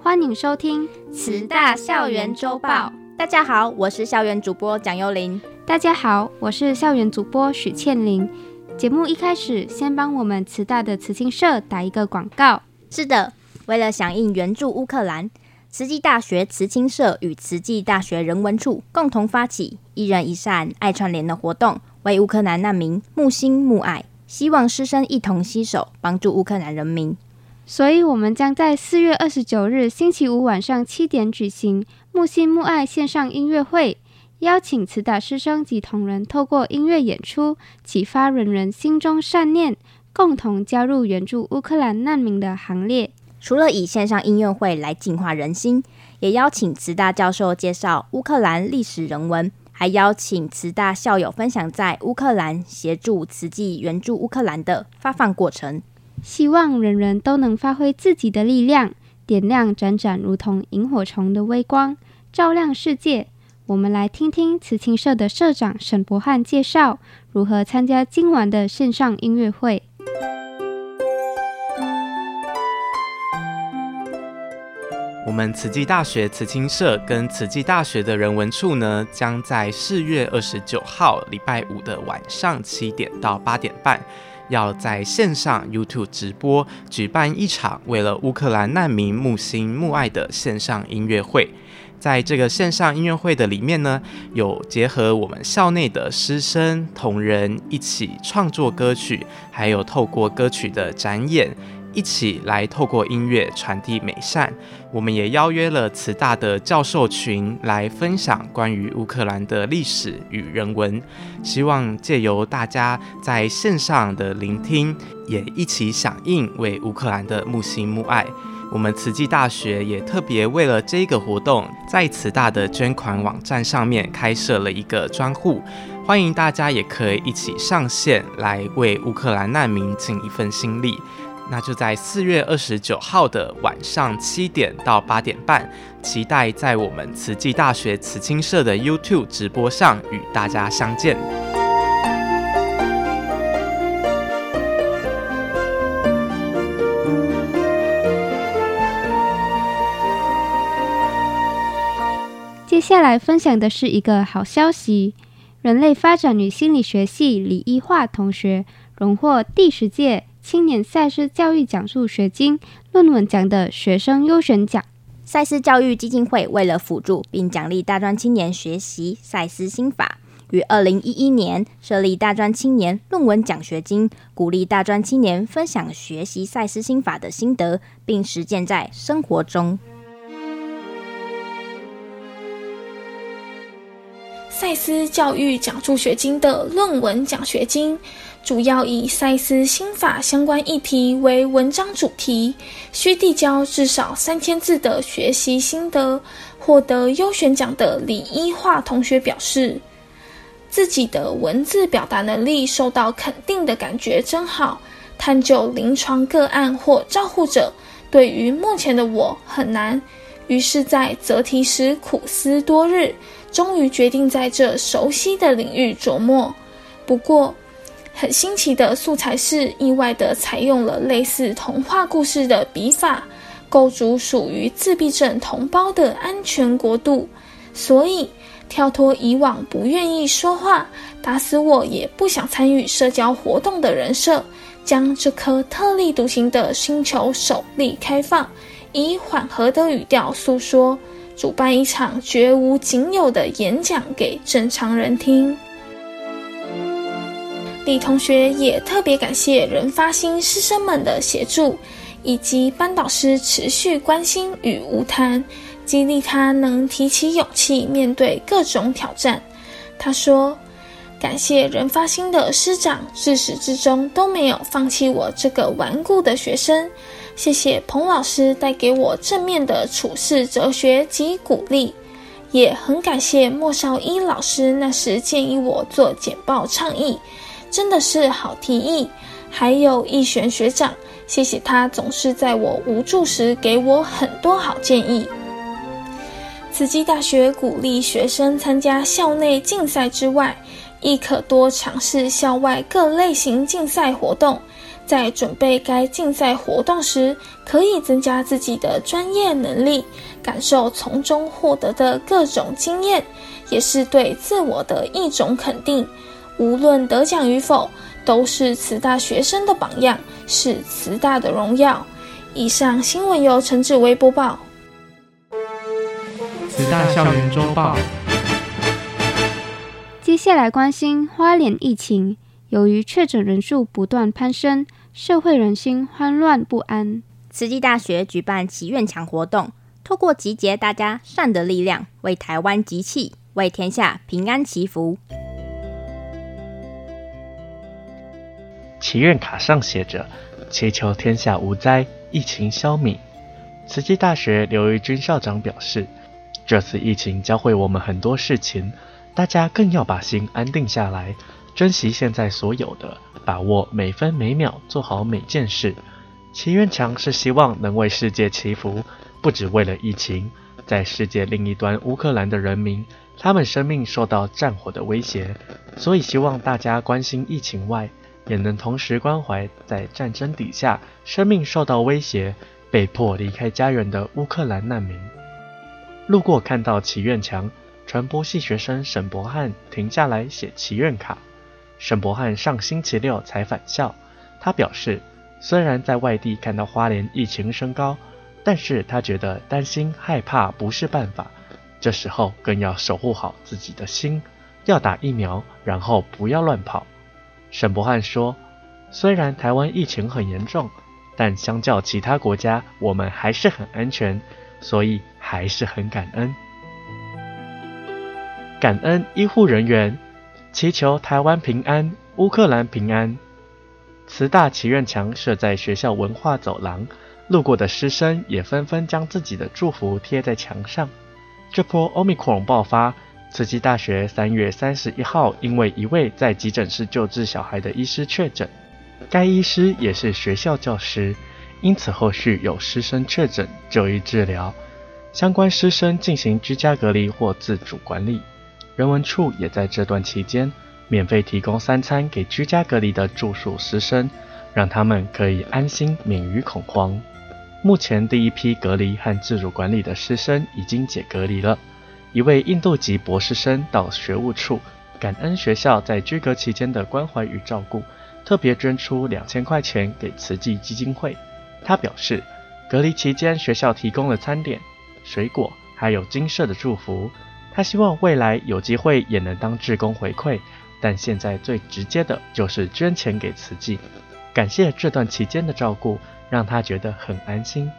欢迎收听慈大校园周报。大家好，我是校园主播蒋幽玲。大家好，我是校园主播许倩玲。节目一开始，先帮我们慈大的慈青社打一个广告。是的，为了响应援助乌克兰，慈济大学慈青社与慈济大学人文处共同发起“一人一善爱串联”的活动，为乌克兰难民募心募爱，希望师生一同携手帮助乌克兰人民。所以，我们将在四月二十九日星期五晚上七点举行“木心木爱”线上音乐会，邀请慈大师生及同仁透过音乐演出，启发人人心中善念，共同加入援助乌克兰难民的行列。除了以线上音乐会来净化人心，也邀请慈大教授介绍乌克兰历史人文，还邀请慈大校友分享在乌克兰协助慈济援助乌克兰的发放过程。希望人人都能发挥自己的力量，点亮盏盏如同萤火虫的微光，照亮世界。我们来听听慈青社的社长沈博汉介绍如何参加今晚的线上音乐会。我们慈济大学慈青社跟慈济大学的人文处呢，将在四月二十九号礼拜五的晚上七点到八点半。要在线上 YouTube 直播举办一场为了乌克兰难民募心募爱的线上音乐会，在这个线上音乐会的里面呢，有结合我们校内的师生同仁一起创作歌曲，还有透过歌曲的展演。一起来透过音乐传递美善。我们也邀约了慈大的教授群来分享关于乌克兰的历史与人文，希望借由大家在线上的聆听，也一起响应为乌克兰的木心木爱。我们慈济大学也特别为了这个活动，在慈大的捐款网站上面开设了一个专户，欢迎大家也可以一起上线来为乌克兰难民尽一份心力。那就在四月二十九号的晚上七点到八点半，期待在我们慈济大学慈青社的 YouTube 直播上与大家相见。接下来分享的是一个好消息：人类发展与心理学系李一化同学荣获第十届。青年赛斯教育奖助学金论文奖的学生优选奖，赛斯教育基金会为了辅助并奖励大专青年学习赛斯心法，于二零一一年设立大专青年论文奖学金，鼓励大专青年分享学习赛斯心法的心得，并实践在生活中。赛斯教育奖助学金的论文奖学金。主要以赛斯心法相关议题为文章主题，需递交至少三千字的学习心得。获得优选奖的李一化同学表示，自己的文字表达能力受到肯定的感觉真好。探究临床个案或照护者，对于目前的我很难。于是，在择题时苦思多日，终于决定在这熟悉的领域琢磨。不过，很新奇的素材是意外地采用了类似童话故事的笔法，构筑属于自闭症同胞的安全国度。所以跳脱以往不愿意说话、打死我也不想参与社交活动的人设，将这颗特立独行的星球首例开放，以缓和的语调诉说，主办一场绝无仅有的演讲给正常人听。李同学也特别感谢人发心师生们的协助，以及班导师持续关心与无谈，激励他能提起勇气面对各种挑战。他说：“感谢人发心的师长，自始至终都没有放弃我这个顽固的学生。谢谢彭老师带给我正面的处事哲学及鼓励，也很感谢莫少一老师那时建议我做简报倡议，真的是好提议。还有易璇学长，谢谢他总是在我无助时给我很多好建议。慈济大学鼓励学生参加校内竞赛之外，亦可多尝试校外各类型竞赛活动。在准备该竞赛活动时，可以增加自己的专业能力，感受从中获得的各种经验，也是对自我的一种肯定。无论得奖与否，都是慈大学生的榜样，是慈大的荣耀。以上新闻由陈志威播报。慈大校园周报。接下来关心花莲疫情，由于确诊人数不断攀升，社会人心慌乱不安。慈济大学举办祈愿墙活动，透过集结大家善的力量，为台湾集气，为天下平安祈福。祈愿卡上写着：“祈求天下无灾，疫情消弭。”慈济大学刘玉军校长表示。这次疫情教会我们很多事情，大家更要把心安定下来，珍惜现在所有的，把握每分每秒，做好每件事。祈愿墙是希望能为世界祈福，不只为了疫情，在世界另一端乌克兰的人民，他们生命受到战火的威胁，所以希望大家关心疫情外，也能同时关怀在战争底下生命受到威胁、被迫离开家园的乌克兰难民。路过看到祈愿墙，传播系学生沈博汉停下来写祈愿卡。沈博汉上星期六才返校，他表示，虽然在外地看到花莲疫情升高，但是他觉得担心害怕不是办法，这时候更要守护好自己的心，要打疫苗，然后不要乱跑。沈博翰说，虽然台湾疫情很严重，但相较其他国家，我们还是很安全。所以还是很感恩，感恩医护人员，祈求台湾平安，乌克兰平安。慈大祈愿墙设在学校文化走廊，路过的师生也纷纷将自己的祝福贴在墙上。这波 Omicron 爆发，慈济大学三月三十一号因为一位在急诊室救治小孩的医师确诊，该医师也是学校教师。因此，后续有师生确诊就医治疗，相关师生进行居家隔离或自主管理。人文处也在这段期间免费提供三餐给居家隔离的住宿师生，让他们可以安心免于恐慌。目前第一批隔离和自主管理的师生已经解隔离了。一位印度籍博士生到学务处感恩学校在居隔期间的关怀与照顾，特别捐出两千块钱给慈济基金会。他表示，隔离期间学校提供了餐点、水果，还有金色的祝福。他希望未来有机会也能当志工回馈，但现在最直接的就是捐钱给慈济，感谢这段期间的照顾，让他觉得很安心。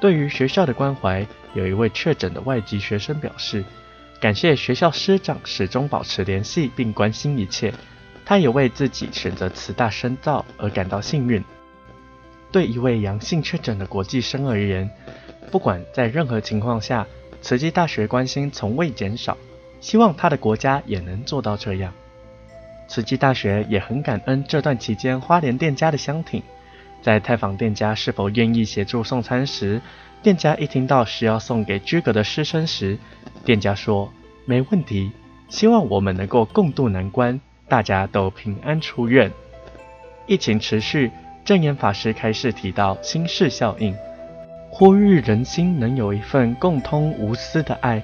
对于学校的关怀，有一位确诊的外籍学生表示，感谢学校师长始终保持联系并关心一切。他也为自己选择慈大深造而感到幸运。对一位阳性确诊的国际生而言，不管在任何情况下，慈济大学关心从未减少。希望他的国家也能做到这样。慈济大学也很感恩这段期间花莲店家的相挺，在探访店家是否愿意协助送餐时，店家一听到是要送给居格的师生时，店家说没问题，希望我们能够共度难关，大家都平安出院。疫情持续。证严法师开示提到心事效应，呼吁人心能有一份共通无私的爱，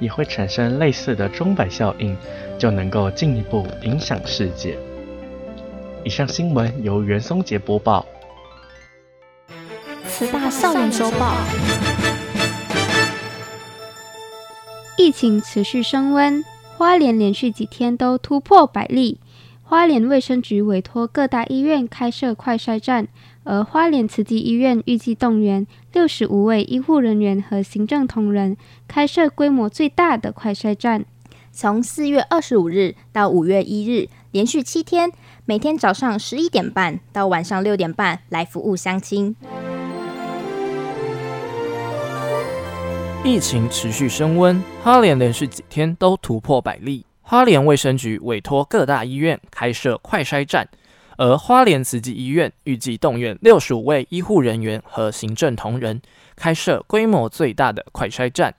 也会产生类似的钟摆效应，就能够进一步影响世界。以上新闻由袁松杰播报。慈大校园周报。疫情持续升温，花莲连续几天都突破百例。花莲卫生局委托各大医院开设快筛站，而花莲慈济医院预计动员六十五位医护人员和行政同仁，开设规模最大的快筛站。从四月二十五日到五月一日，连续七天，每天早上十一点半到晚上六点半来服务乡亲。疫情持续升温，花莲连续几天都突破百例。花莲卫生局委托各大医院开设快筛站，而花莲慈济医院预计动员六十五位医护人员和行政同仁，开设规模最大的快筛站。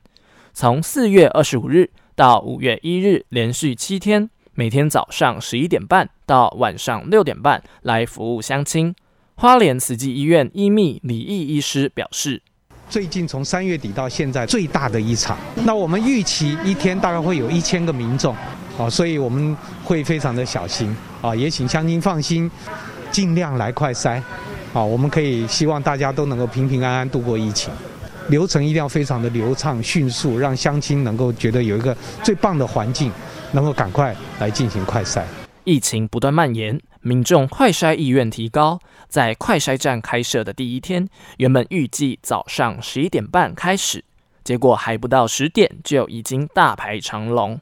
从四月二十五日到五月一日，连续七天，每天早上十一点半到晚上六点半来服务乡亲。花莲慈济医院医秘李毅医师表示。最近从三月底到现在最大的一场，那我们预期一天大概会有一千个民众，啊，所以我们会非常的小心，啊，也请乡亲放心，尽量来快筛，啊，我们可以希望大家都能够平平安安度过疫情，流程一定要非常的流畅迅速，让乡亲能够觉得有一个最棒的环境，能够赶快来进行快筛。疫情不断蔓延，民众快筛意愿提高。在快筛站开设的第一天，原本预计早上十一点半开始，结果还不到十点就已经大排长龙。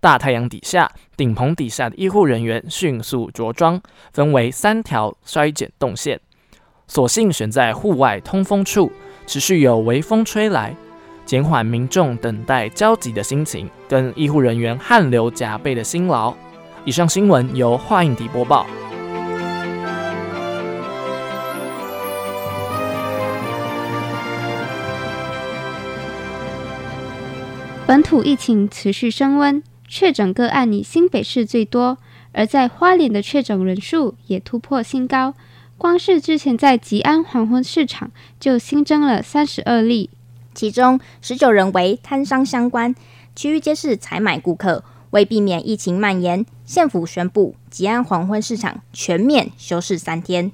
大太阳底下，顶棚底下的医护人员迅速着装，分为三条筛检动线，索性选在户外通风处，持续有微风吹来，减缓民众等待焦急的心情，跟医护人员汗流浃背的辛劳。以上新闻由华映播报。本土疫情持续升温，确诊个案以新北市最多，而在花莲的确诊人数也突破新高。光是之前在吉安黄昏市场就新增了三十二例，其中十九人为摊商相关，其余皆是采买顾客。为避免疫情蔓延，县府宣布吉安黄昏市场全面休市三天。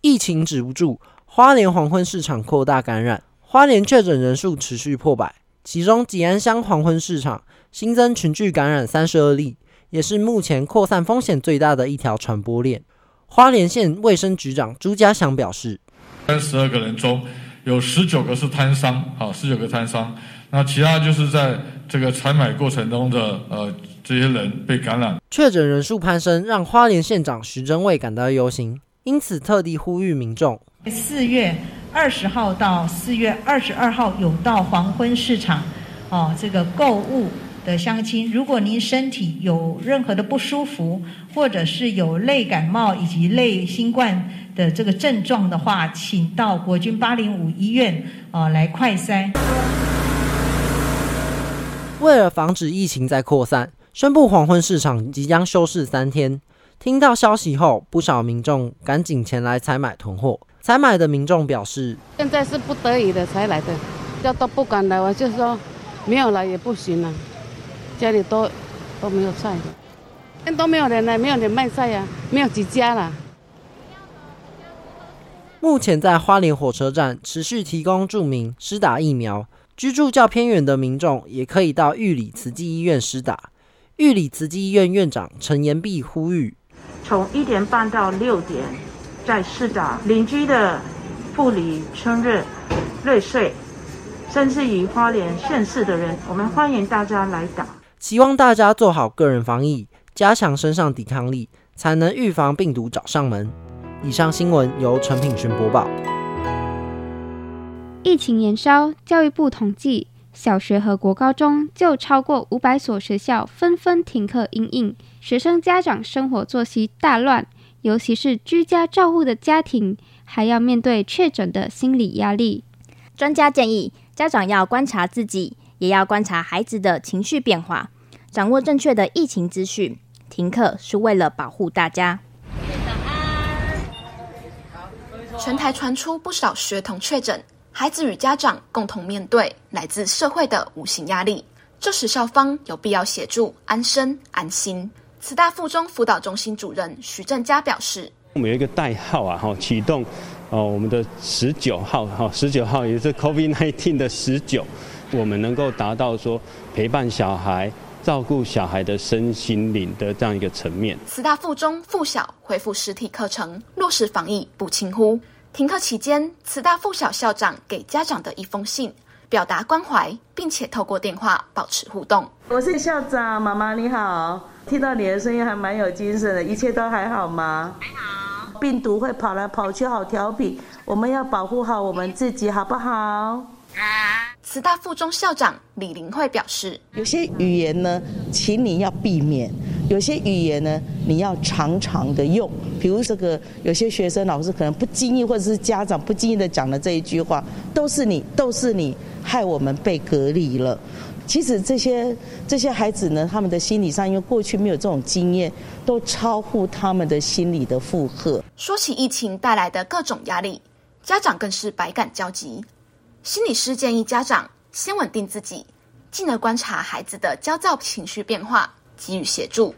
疫情止不住，花莲黄昏市场扩大感染，花莲确诊人数持续破百。其中，吉安乡黄昏市场新增群聚感染三十二例，也是目前扩散风险最大的一条传播链。花莲县卫生局长朱家祥表示：三十二个人中有十九个是摊商，好，十九个摊商，那其他就是在这个采买过程中的呃这些人被感染。确诊人数攀升，让花莲县长徐祯卫感到忧心，因此特地呼吁民众四月。二十号到四月二十二号有到黄昏市场，哦，这个购物的乡亲，如果您身体有任何的不舒服，或者是有类感冒以及类新冠的这个症状的话，请到国军八零五医院啊来快筛。为了防止疫情再扩散，宣布黄昏市场即将休市三天。听到消息后，不少民众赶紧前来采买囤货。采买的民众表示：“现在是不得已的才来的，要都不敢来，我就说没有来也不行了，家里都都没有菜的，都没有人来，没有人卖菜呀，没有几家了。”目前在花莲火车站持续提供住民施打疫苗，居住较偏远的民众也可以到玉里慈济医院施打。玉里慈济医院院长陈延碧呼吁：“从一点半到六点。”在施打邻居的富里、春日、瑞穗，甚至于花莲县市的人，我们欢迎大家来打。希望大家做好个人防疫，加强身上抵抗力，才能预防病毒找上门。以上新闻由陈品勋播报。疫情延烧，教育部统计，小学和国高中就超过五百所学校纷纷停课因应，学生家长生活作息大乱。尤其是居家照护的家庭，还要面对确诊的心理压力。专家建议，家长要观察自己，也要观察孩子的情绪变化，掌握正确的疫情资讯。停课是为了保护大家。全台传出不少学童确诊，孩子与家长共同面对来自社会的无形压力。这时，校方有必要协助安身安心。慈大附中辅导中心主任徐正佳表示：“我们有一个代号啊，哈，启动哦，我们的十九号哈，十九号也是 COVID-19 的十九，我们能够达到说陪伴小孩、照顾小孩的身心灵的这样一个层面。”慈大附中附小恢复实体课程，落实防疫不轻忽。停课期间，慈大附小校长给家长的一封信，表达关怀，并且透过电话保持互动。我是校长，妈妈你好。听到你的声音还蛮有精神的，一切都还好吗？还好。病毒会跑来跑去，好调皮，我们要保护好我们自己，好不好？慈大附中校长李玲慧表示：“有些语言呢，请你要避免；有些语言呢，你要常常的用。比如这个，有些学生老师可能不经意，或者是家长不经意的讲的这一句话，都是你，都是你害我们被隔离了。其实这些这些孩子呢，他们的心理上，因为过去没有这种经验，都超乎他们的心理的负荷。说起疫情带来的各种压力，家长更是百感交集。”心理师建议家长先稳定自己，进而观察孩子的焦躁情绪变化，给予协助。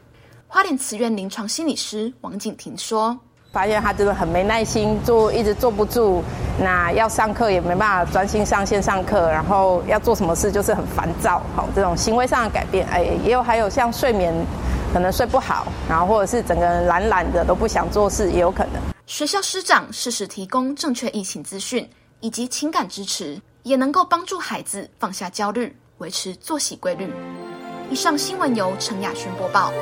花莲慈院临床心理师王景婷说：“发现他真的很没耐心，坐一直坐不住，那要上课也没办法专心上线上课，然后要做什么事就是很烦躁。好，这种行为上的改变，哎，也有还有像睡眠可能睡不好，然后或者是整个人懒懒的都不想做事，也有可能。学校师长适时提供正确疫情资讯。”以及情感支持，也能够帮助孩子放下焦虑，维持作息规律。以上新闻由陈雅轩播报。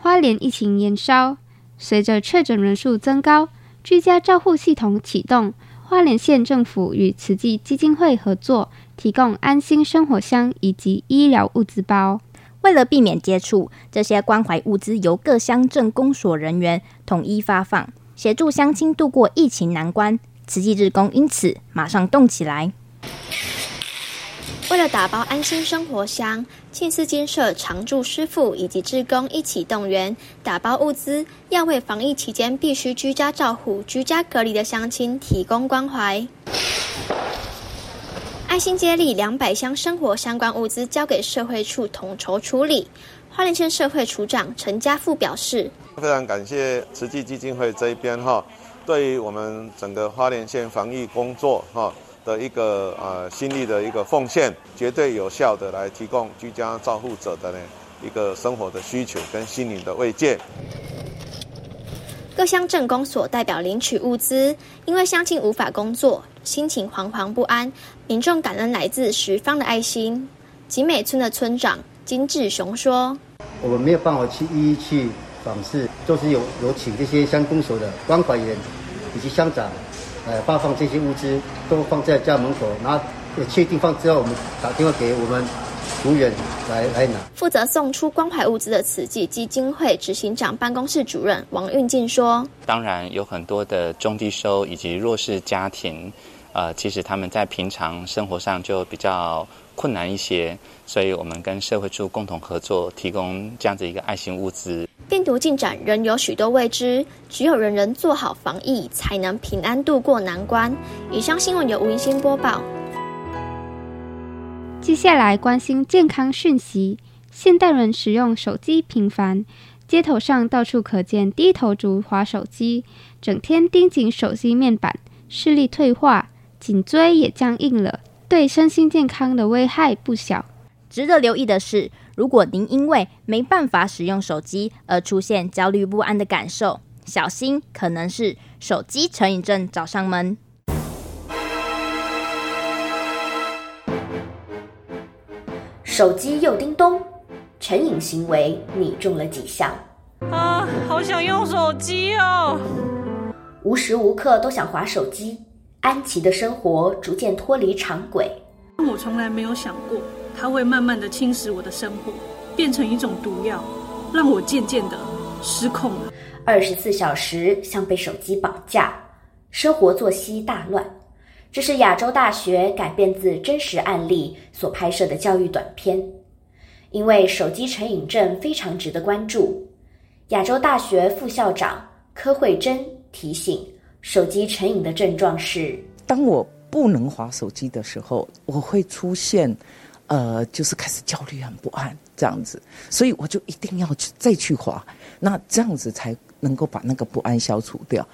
花莲疫情延烧，随着确诊人数增高，居家照护系统启动。花莲县政府与慈济基金会合作，提供安心生活箱以及医疗物资包。为了避免接触，这些关怀物资由各乡镇公所人员统一发放。协助乡亲度过疫情难关，慈济志工因此马上动起来。为了打包安心生活箱，庆思金社常驻师傅以及志工一起动员打包物资，要为防疫期间必须居家照护、居家隔离的乡亲提供关怀。爱心接力两百箱生活相关物资交给社会处统筹处理。花莲县社会处长陈家富表示。非常感谢慈济基金会这一边哈，对于我们整个花莲县防疫工作哈的一个呃心力的一个奉献，绝对有效的来提供居家照护者的呢一个生活的需求跟心灵的慰藉。各乡镇公所代表领取物资，因为乡亲无法工作，心情惶惶不安，民众感恩来自十方的爱心。集美村的村长金志雄说：“我们没有办法去一一去。”访视就是有有请这些乡公所的关怀员以及乡长，呃，发放这些物资，都放在家门口，然后确定放之后，我们打电话给我们服务员来来拿。负责送出关怀物资的慈济基金会执行长办公室主任王运进说：“当然有很多的中低收以及弱势家庭，呃，其实他们在平常生活上就比较困难一些，所以我们跟社会处共同合作，提供这样子一个爱心物资。”病毒进展仍有许多未知，只有人人做好防疫，才能平安度过难关。以上新闻由吴云欣播报。接下来关心健康讯息：现代人使用手机频繁，街头上到处可见低头族滑手机，整天盯紧手机面板，视力退化，颈椎也僵硬了，对身心健康的危害不小。值得留意的是，如果您因为没办法使用手机而出现焦虑不安的感受，小心可能是手机成瘾症找上门。手机又叮咚，成瘾行为你中了几项？啊，好想用手机哦！无时无刻都想划手机，安琪的生活逐渐脱离常轨。我从来没有想过。它会慢慢的侵蚀我的生活，变成一种毒药，让我渐渐的失控了。二十四小时像被手机绑架，生活作息大乱。这是亚洲大学改编自真实案例所拍摄的教育短片。因为手机成瘾症非常值得关注，亚洲大学副校长柯慧珍提醒：手机成瘾的症状是，当我不能滑手机的时候，我会出现。呃，就是开始焦虑、很不安这样子，所以我就一定要去再去滑，那这样子才能够把那个不安消除掉。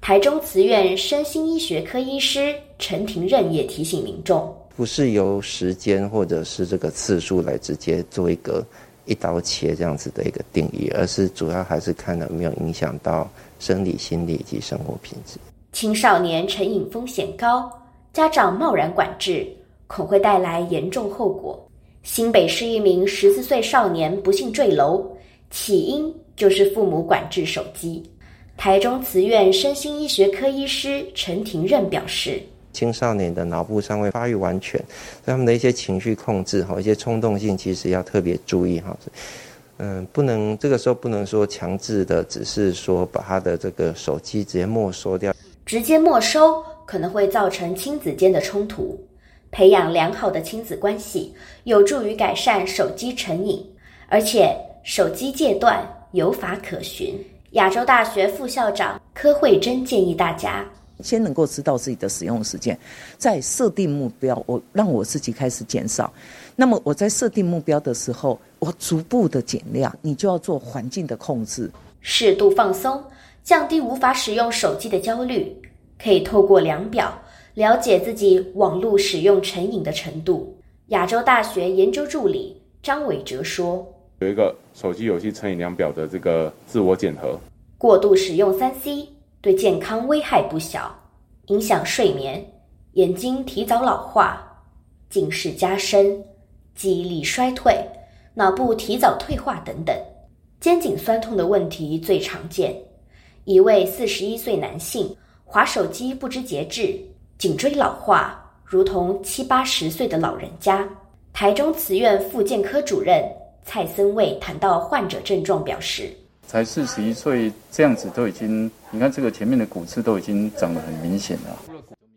台中慈院身心医学科医师陈庭任也提醒民众，不是由时间或者是这个次数来直接做一个一刀切这样子的一个定义，而是主要还是看有没有影响到生理、心理以及生活品质。青少年成瘾风险高，家长贸然管制。恐会带来严重后果。新北市一名十四岁少年不幸坠楼，起因就是父母管制手机。台中慈院身心医学科医师陈庭任表示，青少年的脑部尚未发育完全，所以他们的一些情绪控制哈，一些冲动性其实要特别注意哈。嗯，不能这个时候不能说强制的，只是说把他的这个手机直接没收掉，直接没收可能会造成亲子间的冲突。培养良好的亲子关系，有助于改善手机成瘾，而且手机戒断有法可循。亚洲大学副校长柯慧珍建议大家，先能够知道自己的使用时间，再设定目标。我让我自己开始减少。那么我在设定目标的时候，我逐步的减量。你就要做环境的控制，适度放松，降低无法使用手机的焦虑。可以透过量表了解自己网络使用成瘾的程度。亚洲大学研究助理张伟哲说。有一个手机游戏成瘾量表的这个自我检核，过度使用三 C 对健康危害不小，影响睡眠，眼睛提早老化，近视加深，记忆力衰退，脑部提早退化等等。肩颈酸痛的问题最常见。一位四十一岁男性滑手机不知节制，颈椎老化，如同七八十岁的老人家。台中慈院复健科主任。蔡森卫谈到患者症状，表示：才四十一岁，这样子都已经，你看这个前面的骨刺都已经长得很明显了。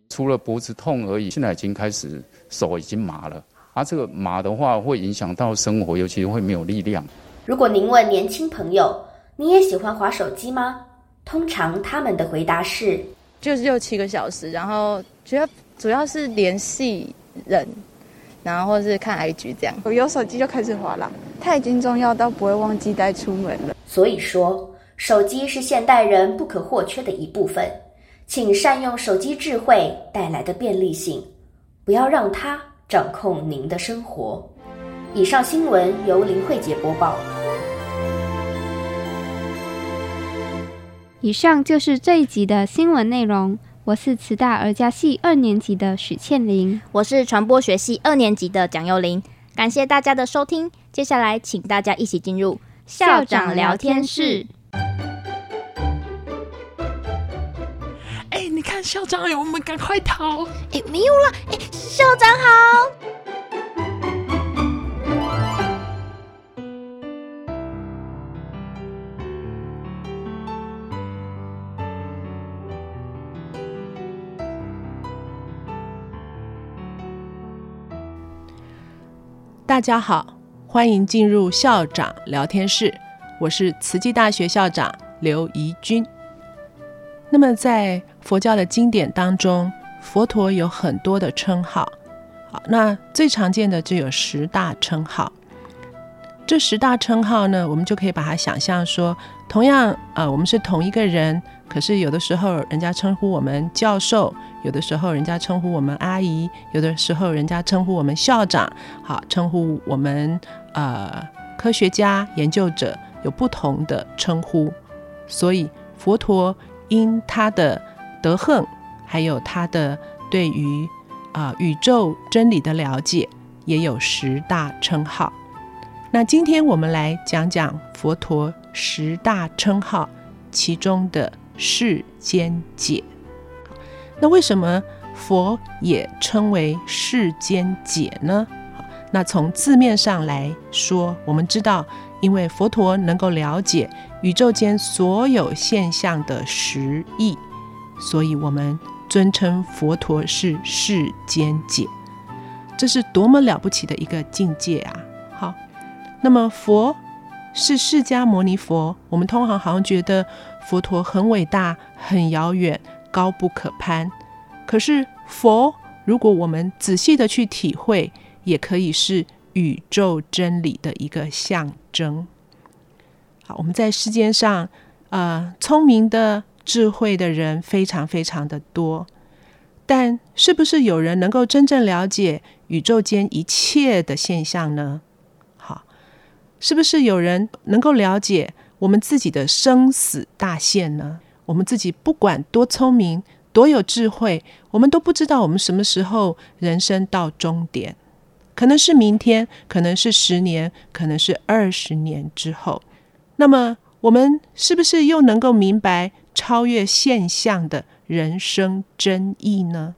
除了脖子痛而已，现在已经开始手已经麻了。啊，这个麻的话会影响到生活，尤其会没有力量。如果您问年轻朋友，你也喜欢滑手机吗？通常他们的回答是：就是六七个小时，然后主要主要是联系人。然后或是看 IG 这样，我有手机就开始滑了，它已经重要到不会忘记带出门了。所以说，手机是现代人不可或缺的一部分，请善用手机智慧带来的便利性，不要让它掌控您的生活。以上新闻由林慧杰播报。以上就是这一集的新闻内容。我是慈大儿家系二年级的许倩玲，我是传播学系二年级的蒋佑玲。感谢大家的收听，接下来请大家一起进入校长聊天室。哎，你看校长哎，我们赶快逃！哎，没有了，哎，校长好。大家好，欢迎进入校长聊天室。我是慈济大学校长刘怡君。那么，在佛教的经典当中，佛陀有很多的称号。好，那最常见的就有十大称号。这十大称号呢，我们就可以把它想象说，同样，呃，我们是同一个人。可是有的时候，人家称呼我们教授；有的时候，人家称呼我们阿姨；有的时候，人家称呼我们校长。好，称呼我们呃科学家、研究者，有不同的称呼。所以佛陀因他的德行，还有他的对于啊、宇宙真理的了解，也有十大称号。那今天我们来讲讲佛陀十大称号其中的。世间解，那为什么佛也称为世间解呢？那从字面上来说，我们知道，因为佛陀能够了解宇宙间所有现象的实义，所以我们尊称佛陀是世间解。这是多么了不起的一个境界啊！好，那么佛是释迦牟尼佛，我们通常好像觉得。佛陀很伟大，很遥远，高不可攀。可是佛，如果我们仔细的去体会，也可以是宇宙真理的一个象征。好，我们在世间上，呃，聪明的、智慧的人非常非常的多，但是不是有人能够真正了解宇宙间一切的现象呢？是不是有人能够了解？我们自己的生死大限呢？我们自己不管多聪明、多有智慧，我们都不知道我们什么时候人生到终点，可能是明天，可能是十年，可能是二十年之后。那么，我们是不是又能够明白超越现象的人生真意呢？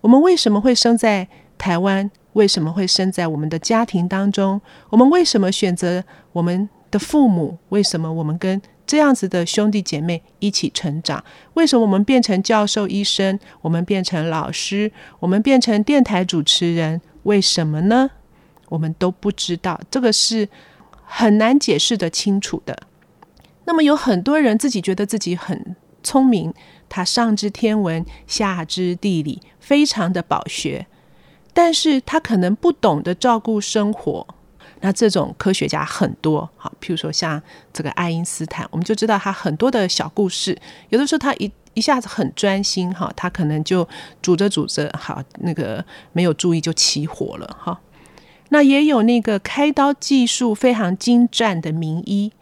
我们为什么会生在台湾？为什么会生在我们的家庭当中？我们为什么选择我们的父母？为什么我们跟这样子的兄弟姐妹一起成长？为什么我们变成教授、医生？我们变成老师？我们变成电台主持人？为什么呢？我们都不知道，这个是很难解释得清楚的。那么有很多人自己觉得自己很聪明，他上知天文，下知地理，非常的饱学，但是他可能不懂得照顾生活。那这种科学家很多，好，譬如说像这个爱因斯坦，我们就知道他很多的小故事。有的时候他一一下子很专心，哈，他可能就煮着煮着，好，那个没有注意就起火了，哈。那也有那个开刀技术非常精湛的名医。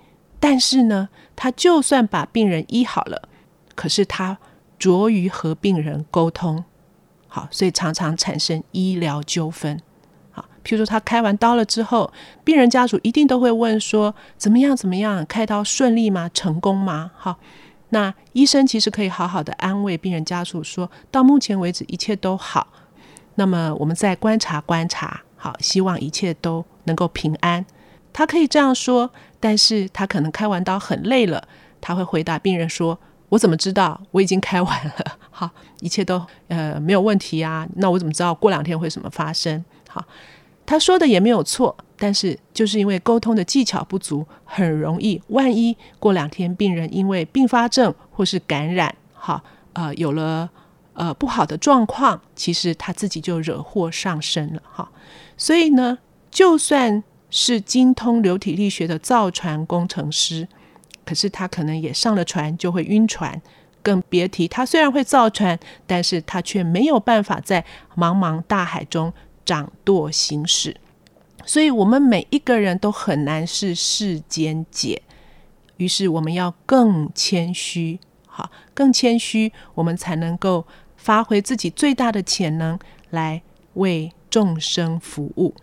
但是呢，他就算把病人医好了，可是他拙于和病人沟通，好，所以常常产生医疗纠纷。好，譬如说他开完刀了之后，病人家属一定都会问说：怎么样？怎么样？开刀顺利吗？成功吗？好，那医生其实可以好好的安慰病人家属，说到目前为止一切都好。那么我们再观察观察，好，希望一切都能够平安。他可以这样说。但是他可能开完刀很累了，他会回答病人说：“我怎么知道？我已经开完了，好，一切都呃没有问题啊。那我怎么知道过两天会什么发生？好，他说的也没有错，但是就是因为沟通的技巧不足，很容易万一过两天病人因为并发症或是感染，好，呃，有了呃不好的状况，其实他自己就惹祸上身了，哈。所以呢，就算。是精通流体力学的造船工程师，可是他可能也上了船就会晕船，更别提他虽然会造船，但是他却没有办法在茫茫大海中掌舵行驶。所以，我们每一个人都很难是世间解。于是，我们要更谦虚，好，更谦虚，我们才能够发挥自己最大的潜能，来为众生服务。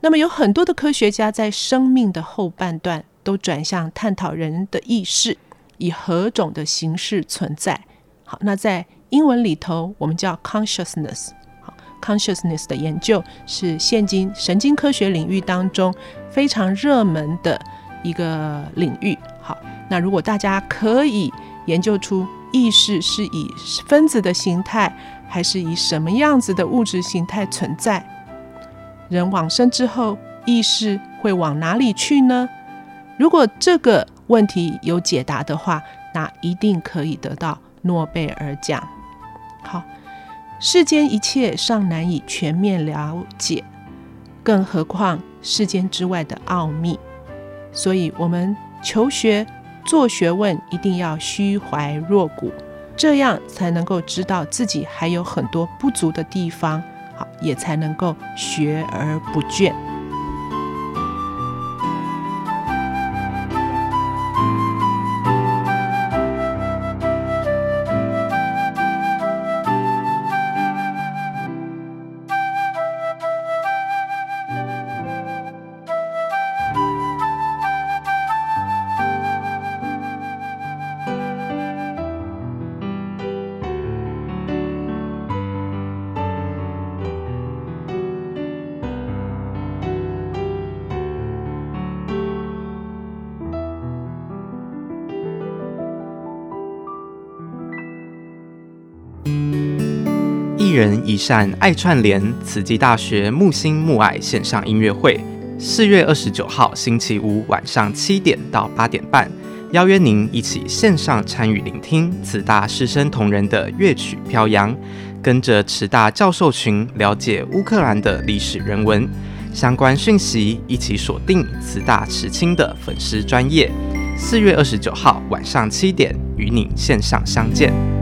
那么有很多的科学家在生命的后半段都转向探讨人的意识以何种的形式存在。好，那在英文里头我们叫 consciousness。好，consciousness 的研究是现今神经科学领域当中非常热门的一个领域。好，那如果大家可以研究出意识是以分子的形态，还是以什么样子的物质形态存在？人往生之后，意识会往哪里去呢？如果这个问题有解答的话，那一定可以得到诺贝尔奖。好，世间一切尚难以全面了解，更何况世间之外的奥秘。所以，我们求学做学问，一定要虚怀若谷，这样才能够知道自己还有很多不足的地方。好，也才能够学而不倦。人一善爱串联，慈济大学木心木爱线上音乐会，四月二十九号星期五晚上七点到八点半，邀约您一起线上参与聆听慈大师生同仁的乐曲飘扬，跟着慈大教授群了解乌克兰的历史人文相关讯息，一起锁定慈大慈青的粉丝专业，四月二十九号晚上七点与您线上相见。